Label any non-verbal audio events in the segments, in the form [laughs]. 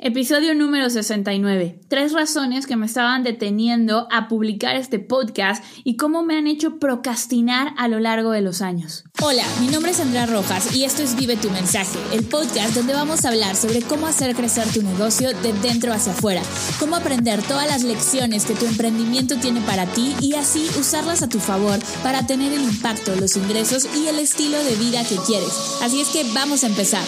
Episodio número 69. Tres razones que me estaban deteniendo a publicar este podcast y cómo me han hecho procrastinar a lo largo de los años. Hola, mi nombre es Andrea Rojas y esto es Vive tu mensaje, el podcast donde vamos a hablar sobre cómo hacer crecer tu negocio de dentro hacia afuera, cómo aprender todas las lecciones que tu emprendimiento tiene para ti y así usarlas a tu favor para tener el impacto, los ingresos y el estilo de vida que quieres. Así es que vamos a empezar.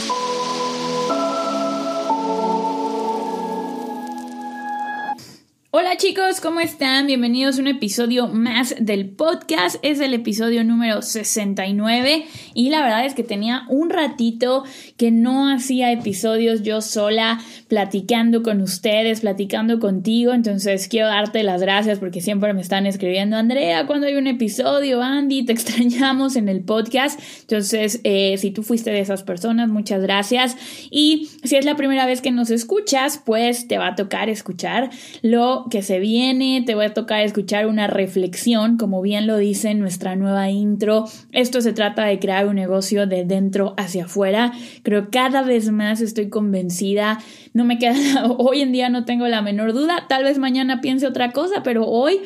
Hola chicos, ¿cómo están? Bienvenidos a un episodio más del podcast. Es el episodio número 69 y la verdad es que tenía un ratito que no hacía episodios yo sola platicando con ustedes, platicando contigo. Entonces quiero darte las gracias porque siempre me están escribiendo, Andrea, cuando hay un episodio, Andy, te [laughs] extrañamos en el podcast. Entonces, eh, si tú fuiste de esas personas, muchas gracias. Y si es la primera vez que nos escuchas, pues te va a tocar escuchar lo que se viene, te voy a tocar escuchar una reflexión, como bien lo dice nuestra nueva intro. Esto se trata de crear un negocio de dentro hacia afuera. Creo cada vez más estoy convencida, no me queda, [laughs] hoy en día no tengo la menor duda, tal vez mañana piense otra cosa, pero hoy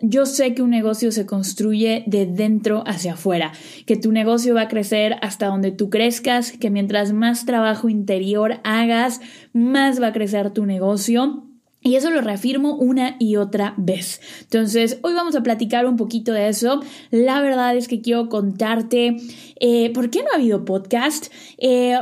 yo sé que un negocio se construye de dentro hacia afuera, que tu negocio va a crecer hasta donde tú crezcas, que mientras más trabajo interior hagas, más va a crecer tu negocio y eso lo reafirmo una y otra vez. Entonces, hoy vamos a platicar un poquito de eso. La verdad es que quiero contarte eh, por qué no ha habido podcast, eh,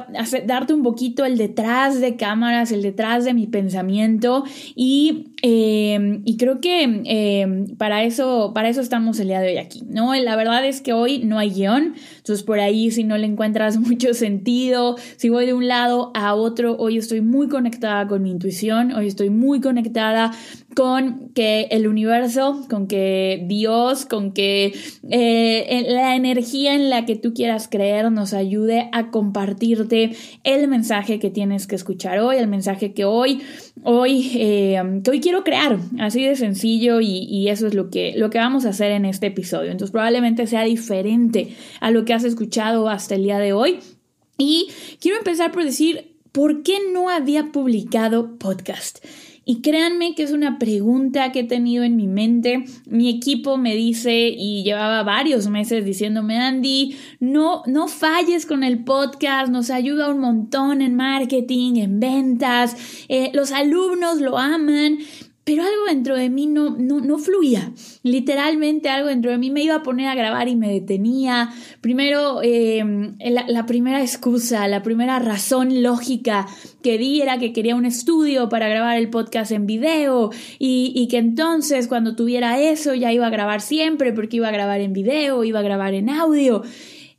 darte un poquito el detrás de cámaras, el detrás de mi pensamiento y, eh, y creo que para, eso, para eso estamos el día de hoy aquí. ¿no? La verdad es que hoy no hay guion, entonces por ahí si no le encuentras [laughs] mucho sentido, si voy de un lado a otro, hoy estoy muy conectada con mi intuición, hoy estoy muy conectada con que el universo, con que Dios, con que eh, la energía en la que tú quieras creer nos ayude a compartirte el mensaje que tienes que escuchar hoy, el mensaje que hoy, hoy, eh, hoy quiero crear, así de sencillo y, y, eso es lo que, lo que vamos a hacer en este episodio. Entonces probablemente sea diferente a lo que has escuchado hasta el día de hoy. Y quiero empezar por decir, ¿por qué no había publicado podcast? Y créanme que es una pregunta que he tenido en mi mente. Mi equipo me dice y llevaba varios meses diciéndome, Andy, no, no falles con el podcast, nos ayuda un montón en marketing, en ventas, eh, los alumnos lo aman pero algo dentro de mí no, no, no, fluía. Literalmente algo dentro de mí me iba a poner a grabar y me detenía. Primero, em, la, primera excusa, la primera razón lógica que di era que quería un estudio para grabar el podcast en video y, y que entonces cuando tuviera eso ya iba a grabar siempre porque iba a grabar en video, iba a grabar en audio.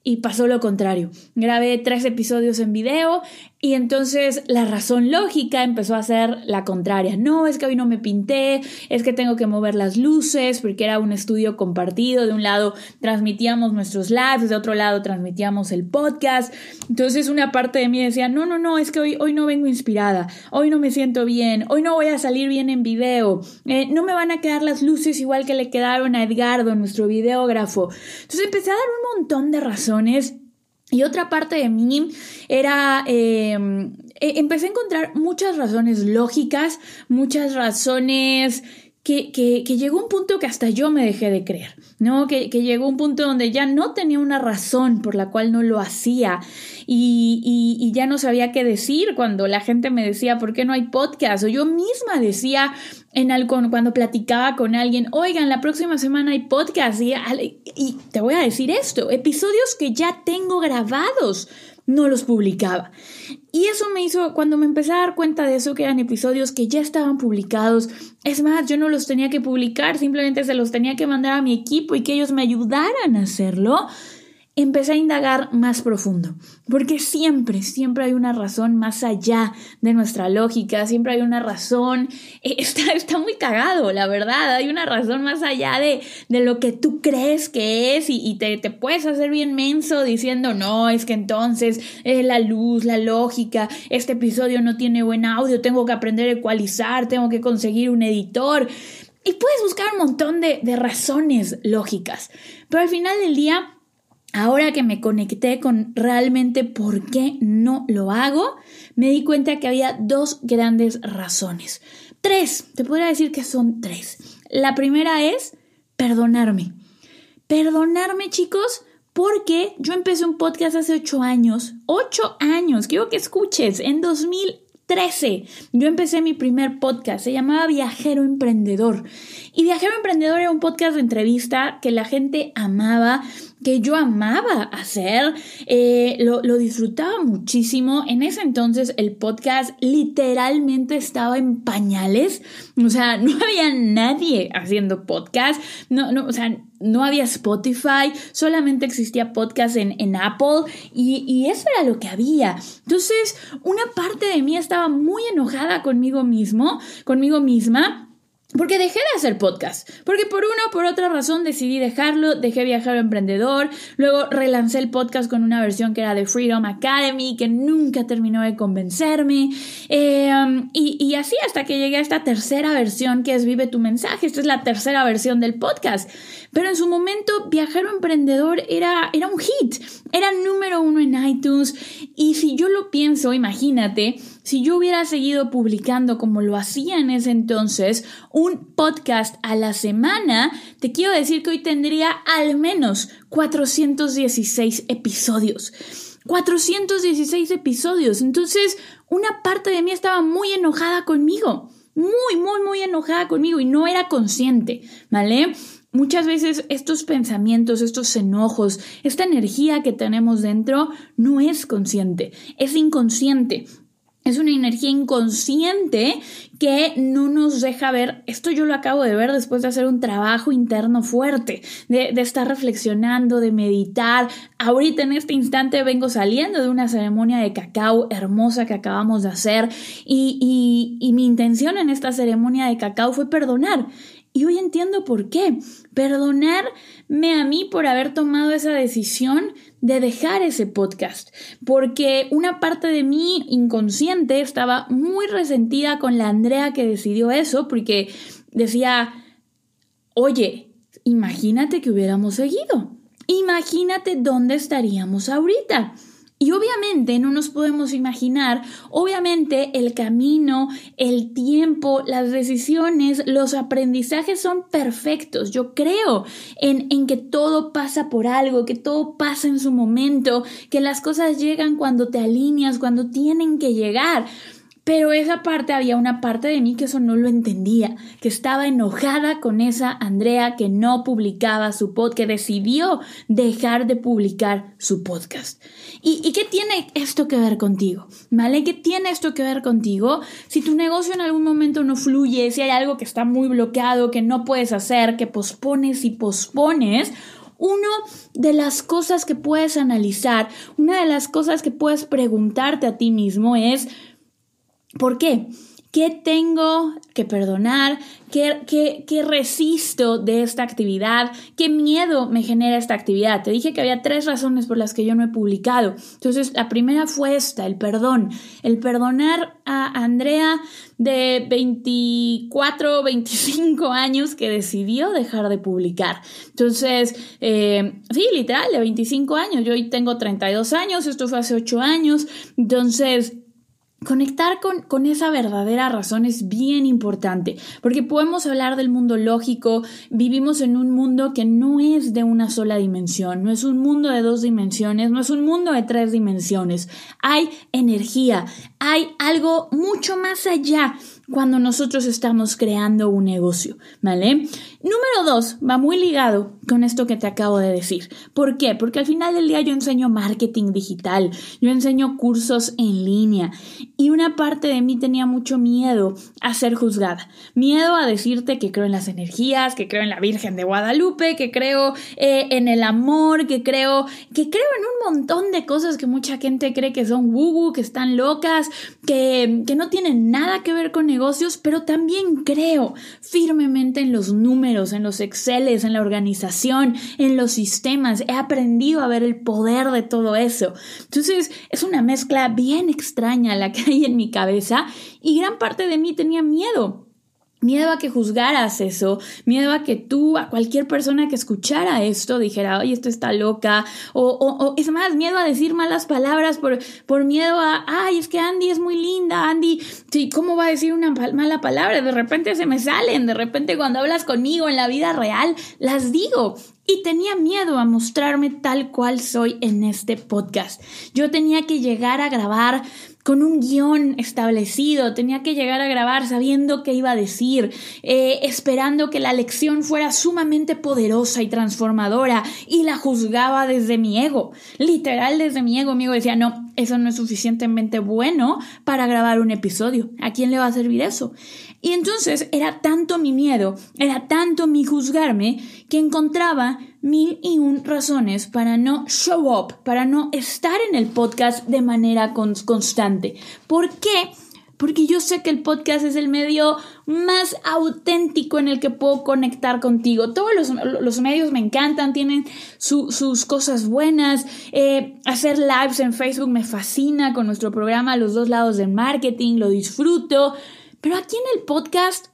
Y pasó lo contrario. Grabé tres episodios en video y entonces la razón lógica empezó a ser la contraria. No, es que hoy no me pinté, es que tengo que mover las luces porque era un estudio compartido. De un lado transmitíamos nuestros lives, de otro lado transmitíamos el podcast. Entonces una parte de mí decía, no, no, no, es que hoy, hoy no vengo inspirada, hoy no me siento bien, hoy no voy a salir bien en video, eh, no me van a quedar las luces igual que le quedaron a Edgardo, nuestro videógrafo. Entonces empecé a dar un montón de razones y otra parte de mí era, em, e, empecé a encontrar muchas razones lógicas, muchas razones que, que, llegó un punto que hasta yo me dejé de creer, ¿no? Que, que, llegó un punto donde ya no tenía una razón por la cual no lo hacía y, y, ya no sabía qué decir cuando la gente me decía, ¿por qué no hay podcast? O yo misma decía en cuando platicaba con alguien, oigan, la próxima semana hay podcast y te voy a decir esto, episodios que ya tengo grabados no los publicaba. Y eso me hizo, cuando me empecé a dar cuenta de eso, que eran episodios que ya estaban publicados, es más, yo no los tenía que publicar, simplemente se los tenía que mandar a mi equipo y que ellos me ayudaran a hacerlo, empecé a indagar más profundo, porque siempre, siempre hay una razón más allá de nuestra lógica, siempre hay una razón, eh, [laughs] está, está muy cagado, la verdad, hay una razón más allá de, de lo que tú crees que es y, te, te, puedes hacer bien menso diciendo, no, es que entonces es la luz, la lógica, este episodio no tiene buen audio, tengo que aprender a ecualizar, tengo que conseguir un editor. Y puedes buscar un montón de, de razones lógicas, pero al final del día ahora que me conecté con realmente por qué no lo hago, me di cuenta que había dos grandes razones. Tres, te podría decir que son tres. La primera es perdonarme. Perdonarme, chicos, porque yo empecé un podcast hace ocho años. Ocho años, quiero que escuches, en 2013 yo empecé mi primer podcast, se llamaba Viajero Emprendedor. Y Viajero Emprendedor era un podcast de entrevista que la gente amaba, que yo amaba hacer, eh, lo, lo, disfrutaba muchísimo. En ese entonces el podcast literalmente estaba en pañales, o sea, [laughs] no había nadie haciendo podcast, no, no, o sea, no había Spotify, solamente existía podcast en, en Apple y, y, eso era lo que había. Entonces, una parte de mí estaba muy enojada conmigo mismo, conmigo misma porque dejé de hacer podcast. Porque por una o por otra razón decidí dejarlo, dejé viajar emprendedor, luego relancé el podcast con una versión que era de Freedom Academy, que nunca terminó de convencerme. Y, y, así hasta que llegué a esta tercera versión que es Vive tu mensaje. Esta es la tercera versión del podcast. Pero en su momento, Viajero Emprendedor era, era un hit. Era número uno en iTunes. Y si yo lo pienso, imagínate, si yo hubiera seguido publicando como lo hacía en ese entonces, un podcast a la semana, te quiero decir que hoy tendría al menos 416 episodios. 416 episodios. Entonces, una parte de mí estaba muy enojada conmigo. Muy, muy, muy enojada conmigo y no era consciente, ¿vale? Muchas veces estos pensamientos, estos enojos, esta energía que tenemos dentro no es consciente, es inconsciente. Es una energía inconsciente que no nos deja ver, esto yo lo acabo de ver después de hacer un trabajo interno fuerte, de, estar reflexionando, de meditar. Ahorita en este instante vengo saliendo de una ceremonia de cacao hermosa que acabamos de hacer y, mi intención en esta ceremonia de cacao fue perdonar. Y hoy entiendo por qué. Perdonarme a mí por haber tomado esa decisión de dejar ese podcast, porque una parte de mí inconsciente estaba muy resentida con la Andrea que decidió eso, porque decía, oye, imagínate que hubiéramos seguido, imagínate dónde estaríamos ahorita. Y obviamente no nos podemos imaginar, obviamente el camino, el tiempo, las decisiones, los aprendizajes son perfectos. Yo creo en, en, que todo pasa por algo, que todo pasa en su momento, que las cosas llegan cuando te alineas, cuando tienen que llegar. Pero esa parte, había una parte de mí que eso no lo entendía, que estaba enojada con esa Andrea que no publicaba su podcast, que decidió dejar de publicar su podcast. ¿Y, ¿Y, qué tiene esto que ver contigo? ¿Vale? ¿Qué tiene esto que ver contigo? Si tu negocio en algún momento no fluye, si hay algo que está muy bloqueado, que no puedes hacer, que pospones y pospones, una de las cosas que puedes analizar, una de las cosas que puedes preguntarte a ti mismo es, ¿Por qué? ¿Qué tengo que perdonar? ¿Qué, ¿Qué, resisto de esta actividad? ¿Qué miedo me genera esta actividad? Te dije que había tres razones por las que yo no he publicado. Entonces, la primera fue esta, el perdón. El perdonar a Andrea de 24, 25 años que decidió dejar de publicar. Entonces, eh, sí, literal, de 25 años. Yo hoy tengo 32 años, esto fue hace 8 años. Entonces, Conectar con, con, esa verdadera razón es bien importante, porque podemos hablar del mundo lógico, vivimos en un mundo que no es de una sola dimensión, no es un mundo de dos dimensiones, no es un mundo de tres dimensiones, hay energía, hay algo mucho más allá cuando nosotros estamos creando un negocio, ¿vale? Número dos, va muy ligado con esto que te acabo de decir. ¿Por qué? Porque al final del día yo enseño marketing digital, yo enseño cursos en línea y una parte de mí tenía mucho miedo a ser juzgada, miedo a decirte que creo en las energías, que creo en la Virgen de Guadalupe, que creo eh, en el amor, que creo, que creo en un montón de cosas que mucha gente cree que son woo, que están locas, que, que no tienen nada que ver con negocios, pero también creo firmemente en los números, en los Exceles, en la organización, en los sistemas. He aprendido a ver el poder de todo eso. Entonces, es una mezcla bien extraña la que hay en mi cabeza y gran parte de mí tenía miedo Miedo a que juzgaras eso, miedo a que tú, a cualquier persona que escuchara esto, dijera, oye, esto está loca, o, o, es más, miedo a decir malas palabras por, por miedo a, ay, es que Andy es muy linda, Andy, sí, ¿cómo va a decir una mala palabra? De repente se me salen, de repente cuando hablas conmigo en la vida real, las digo. Y tenía miedo a mostrarme tal cual soy en este podcast. Yo tenía que llegar a grabar con un guion establecido, tenía que llegar a grabar sabiendo qué iba a decir, eh, esperando que la lección fuera sumamente poderosa y transformadora, y la juzgaba desde mi ego, literal desde mi ego. Mi decía, no, eso no es suficientemente bueno para grabar un episodio. ¿A quién le va a servir eso? Y entonces era tanto mi miedo, era tanto mi juzgarme, que encontraba mil y un razones para no show up, para no estar en el podcast de manera constante. ¿Por qué? Porque yo sé que el podcast es el medio más auténtico en el que puedo conectar contigo. Todos los, medios me encantan, tienen sus cosas buenas. Eh, hacer lives en Facebook me fascina con nuestro programa Los dos lados del marketing, lo disfruto. Pero aquí en el podcast,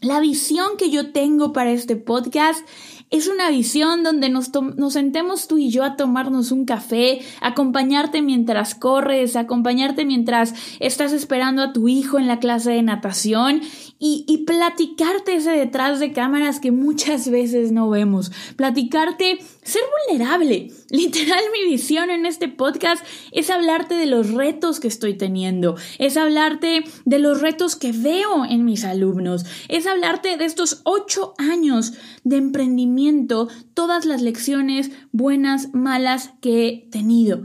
la visión que yo tengo para este podcast es una visión donde nos, nos, sentemos tú y yo a tomarnos un café, acompañarte mientras corres, acompañarte mientras estás esperando a tu hijo en la clase de natación y, y platicarte ese detrás de cámaras que muchas veces no vemos. Platicarte, ser vulnerable. Literal, mi visión en este podcast es hablarte de los retos que estoy teniendo, es hablarte de los retos que veo en mis alumnos, es hablarte de estos ocho años de emprendimiento, todas las lecciones buenas, malas que he tenido.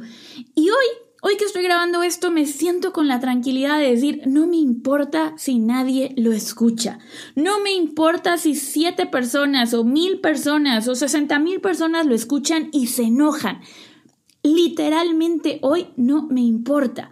Y hoy Hoy que estoy grabando esto me siento con la tranquilidad de decir, no me importa si nadie lo escucha. No me importa si siete personas o mil personas o sesenta mil personas lo escuchan y se enojan. Literalmente hoy no me importa.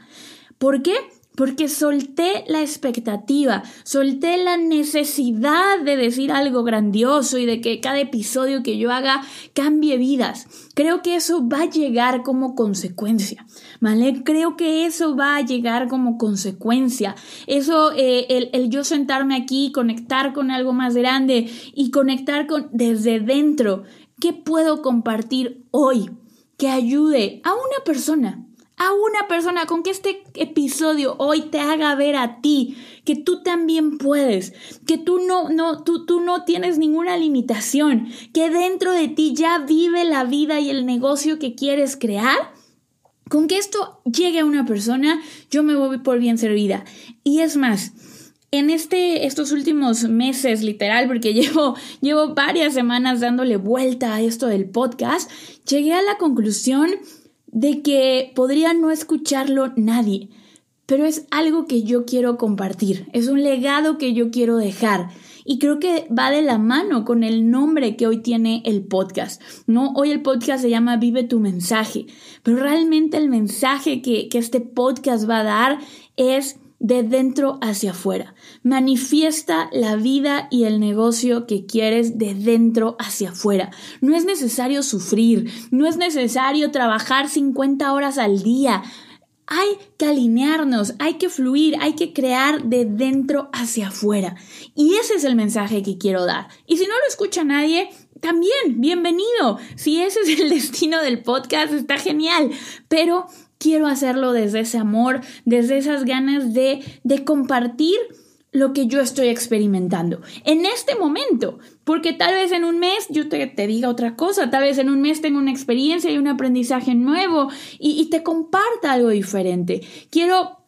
¿Por qué? Porque solté la expectativa, solté la necesidad de decir algo grandioso y de que cada episodio que yo haga cambie vidas. Creo que eso va a llegar como consecuencia, ¿vale? Creo que eso va a llegar como consecuencia. Eso, eh, el, el yo sentarme aquí, conectar con algo más grande y conectar con desde dentro, ¿qué puedo compartir hoy que ayude a una persona? A una persona, con que este episodio hoy te haga ver a ti que tú también puedes, que tú no, no, tú, tú no tienes ninguna limitación, que dentro de ti ya vive la vida y el negocio que quieres crear. Con que esto llegue a una persona, yo me voy por bien servida. Y es más, en este, estos últimos meses, literal, porque [laughs] llevo, llevo varias semanas dándole vuelta a esto del podcast, llegué a la conclusión de que podría no escucharlo nadie, pero es algo que yo quiero compartir, es un legado que yo quiero dejar. Y creo que va de la mano con el nombre que hoy tiene el podcast. No, hoy el podcast se llama Vive tu mensaje, pero realmente el mensaje que, que este podcast va a dar es de dentro hacia afuera. Manifiesta la vida y el negocio que quieres de dentro hacia afuera. No es necesario sufrir, no es necesario trabajar 50 horas al día. Hay que alinearnos, hay que fluir, hay que crear de dentro hacia afuera. Y ese es el mensaje que quiero dar. Y si no lo escucha nadie, también, bienvenido. Si ese es el [laughs] destino del podcast, está genial. Pero quiero hacerlo desde ese amor, desde esas ganas de, de compartir lo que yo estoy experimentando en este momento, porque tal vez en un mes yo te, te, diga otra cosa, tal vez en un mes tengo una experiencia y un aprendizaje nuevo y, y te comparta algo diferente. Quiero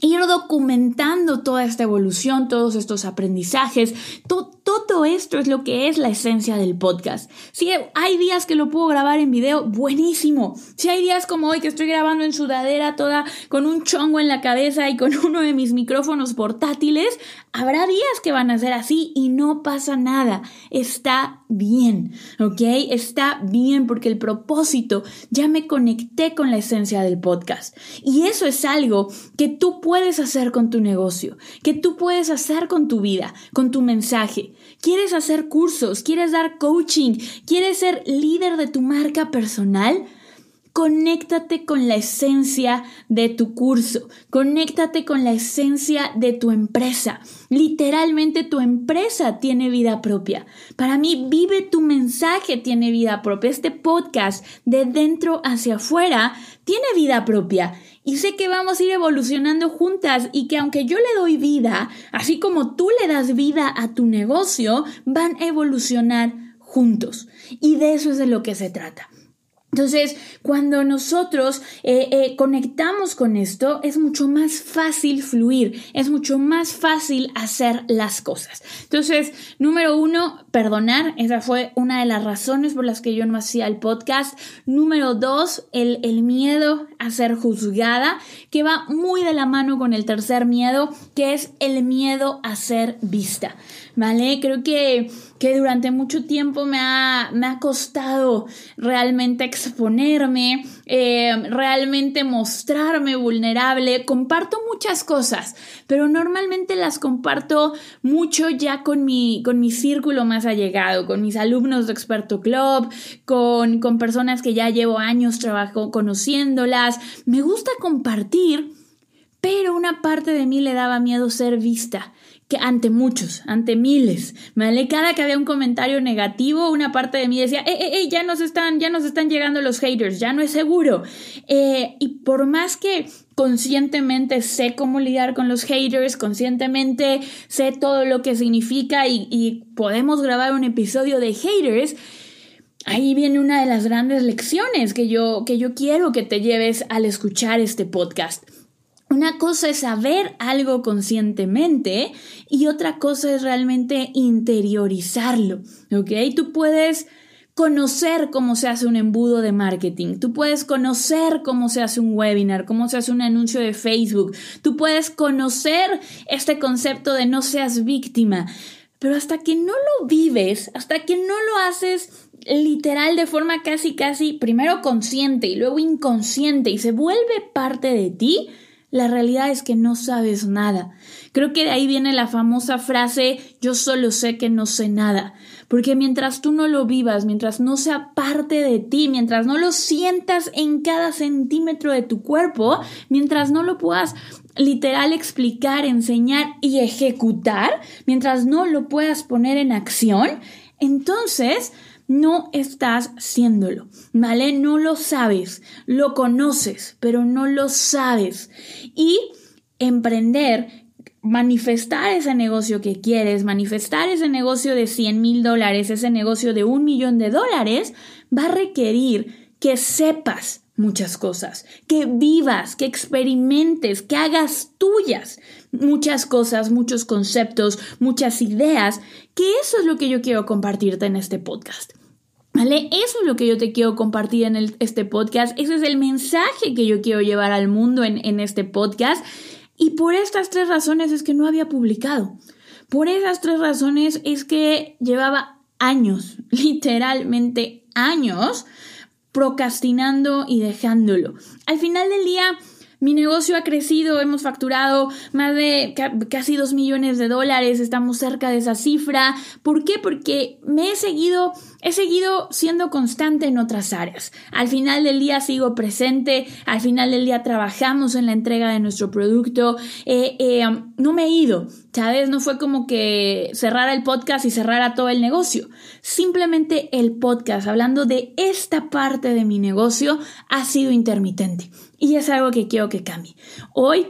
ir documentando toda esta evolución, todos estos aprendizajes, todo esto es lo que es la esencia del podcast. Si hay días que lo puedo grabar en video, buenísimo. Si hay días como hoy que estoy grabando en sudadera toda con un chongo en la cabeza y con [laughs] uno de mis micrófonos portátiles, habrá días que van a ser así y no pasa nada. Está bien, ¿ok? Está bien porque el propósito ya me conecté con la esencia del podcast. Y eso es algo que tú puedes hacer con tu negocio, que tú puedes hacer con tu vida, con tu mensaje. ¿Quieres hacer cursos? ¿Quieres dar coaching? ¿Quieres ser líder de tu marca personal? Conéctate con la esencia de tu curso, conéctate con la esencia de tu empresa. Literalmente tu empresa tiene vida propia. Para mí, vive tu mensaje tiene vida propia. Este podcast de dentro hacia afuera tiene vida propia. Y sé que vamos a ir evolucionando juntas y que aunque yo le doy vida, así como tú le das vida a tu negocio, van a evolucionar juntos. Y de eso es de lo que se trata. Entonces, cuando nosotros eh, eh, conectamos con esto, es mucho más fácil fluir, es mucho más fácil hacer las cosas. Entonces, número uno, perdonar. Esa fue una de las razones por las que yo no hacía el podcast. Número dos, el, el miedo a ser juzgada, que va muy de la mano con el tercer miedo, que es el miedo a ser vista. ¿Vale? Creo que que durante mucho tiempo me ha, me ha costado realmente exponerme, eh, realmente mostrarme vulnerable. Comparto muchas cosas, pero normalmente las comparto mucho ya con mi, con mi círculo más allegado, con mis alumnos de Experto Club, con, con personas que ya llevo años trabajo conociéndolas. Me gusta compartir, pero una parte de mí le daba miedo ser vista que ante muchos, ante miles, ¿vale? Cada que había un comentario negativo, una parte de mí decía, eh, eh, eh, ya nos están, ya nos están llegando los haters, ya no es seguro. Eh, y por más que conscientemente sé cómo lidiar con los haters, conscientemente sé todo lo que significa y, y podemos grabar un episodio de haters, ahí viene una de las grandes lecciones que yo, que yo quiero que te lleves al escuchar este podcast. Una cosa es saber algo conscientemente y otra cosa es realmente interiorizarlo, ¿ok? Tú puedes conocer cómo se hace un embudo de marketing, tú puedes conocer cómo se hace un webinar, cómo se hace un anuncio de Facebook, tú puedes conocer este concepto de no seas víctima, pero hasta que no lo vives, hasta que no lo haces literal de forma casi casi primero consciente y luego inconsciente y se vuelve parte de ti, la realidad es que no sabes nada. Creo que de ahí viene la famosa frase yo solo sé que no sé nada. Porque mientras tú no lo vivas, mientras no sea parte de ti, mientras no lo sientas en cada centímetro de tu cuerpo, mientras no lo puedas literal explicar, enseñar y ejecutar, mientras no lo puedas poner en acción, entonces no estás siéndolo, ¿vale? No lo sabes, lo conoces, pero no lo sabes. Y emprender, manifestar ese negocio que quieres, manifestar ese negocio de 100 mil dólares, ese negocio de un millón de dólares, va a requerir que sepas muchas cosas, que vivas, que experimentes, que hagas tuyas muchas cosas, muchos conceptos, muchas ideas, que eso es lo que yo quiero compartirte en este podcast. ¿Vale? Eso es lo que yo te quiero compartir en este podcast. Ese es el mensaje que yo quiero llevar al mundo en, en este podcast. Y por estas tres razones es que no había publicado. Por esas tres razones es que llevaba años, [laughs] literalmente años, procrastinando y dejándolo. Al final del día mi negocio ha crecido, hemos facturado más de casi dos millones de dólares, estamos cerca de esa cifra. ¿Por qué? Porque me he seguido, he seguido siendo constante en otras áreas. Al final del día sigo presente, al final del día trabajamos en la entrega de nuestro producto. Eh, eh, no me he ido, ¿sabes? No fue como que cerrara el podcast y cerrara todo el negocio. Simplemente el podcast, hablando de esta parte de mi negocio, ha sido intermitente. Y es algo que quiero que cambie. Hoy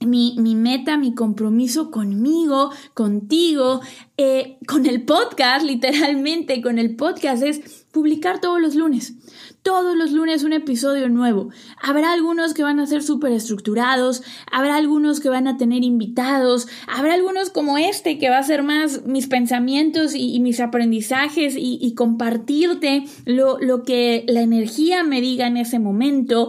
mi, mi, meta, mi compromiso conmigo, contigo, eh, con el podcast, literalmente con el podcast, es publicar todos los lunes. Todos los lunes un episodio nuevo. Habrá algunos que van a ser súper estructurados, habrá algunos que van a tener invitados, habrá algunos como este que va a ser más mis pensamientos y, mis aprendizajes y, y compartirte lo, lo que la energía me diga en ese momento.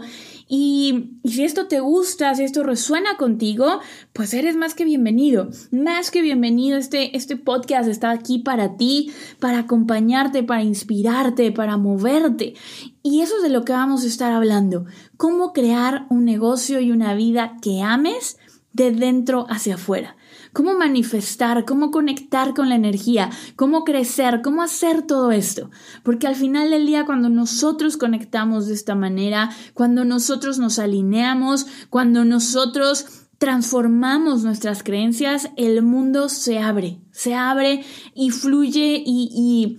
Y, si esto te gusta, si esto resuena contigo, pues eres más que bienvenido, más que bienvenido. Este, este podcast está aquí para ti, para acompañarte, para inspirarte, para moverte. Y eso es de lo que vamos a estar hablando. Cómo crear un negocio y una vida que ames de dentro hacia afuera. Cómo manifestar, cómo conectar con la energía, cómo crecer, cómo hacer todo esto. Porque al final del día, cuando nosotros conectamos de esta manera, cuando nosotros nos alineamos, cuando nosotros transformamos nuestras creencias, el mundo se abre, se abre y fluye y,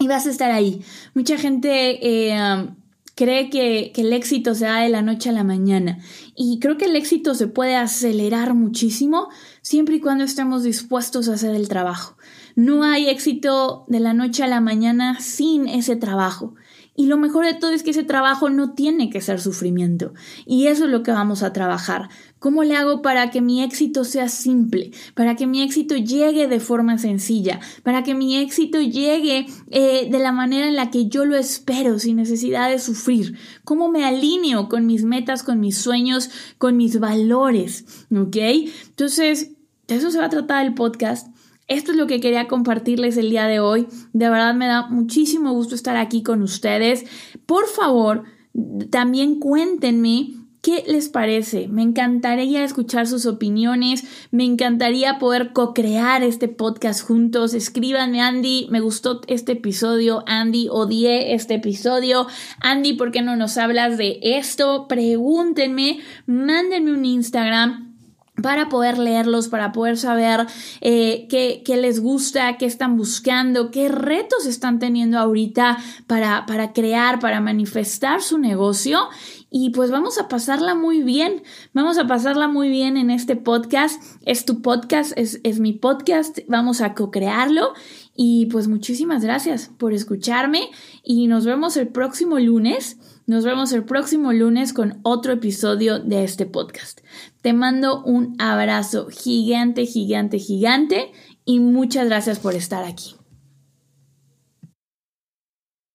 y, vas a estar ahí. Mucha gente... Eh, cree que, que, el éxito se da de la noche a la mañana. Y creo que el éxito se puede acelerar muchísimo siempre y cuando estemos dispuestos a hacer el trabajo. No hay éxito de la noche a la mañana sin ese trabajo. Y lo mejor de todo es que ese trabajo no tiene que ser sufrimiento. Y eso es lo que vamos a trabajar. ¿Cómo le hago para que mi éxito sea simple? Para que mi éxito llegue de forma sencilla. Para que mi éxito llegue eh, de la manera en la que yo lo espero, sin necesidad de sufrir. ¿Cómo me alineo con mis metas, con mis sueños, con mis valores? ¿Ok? Entonces, de eso se va a tratar el podcast. Esto es lo que quería compartirles el día de hoy. De verdad me da muchísimo gusto estar aquí con ustedes. Por favor, también cuéntenme ¿Qué les parece? Me encantaría escuchar sus opiniones, me encantaría poder co-crear este podcast juntos. Escríbanme, Andy, me gustó este episodio, Andy, odié este episodio. Andy, ¿por qué no nos hablas de esto? Pregúntenme, mándenme un Instagram para poder leerlos, para poder saber eh, qué, qué, les gusta, qué están buscando, qué retos están teniendo ahorita para, para crear, para manifestar su negocio. Y pues vamos a pasarla muy bien, vamos a pasarla muy bien en este podcast. Es tu podcast, es, es mi podcast, vamos a co-crearlo. Y pues muchísimas gracias por escucharme y nos vemos el próximo lunes. Nos vemos el próximo lunes con otro episodio de este podcast. Te mando un abrazo gigante, gigante, gigante y muchas gracias por estar aquí.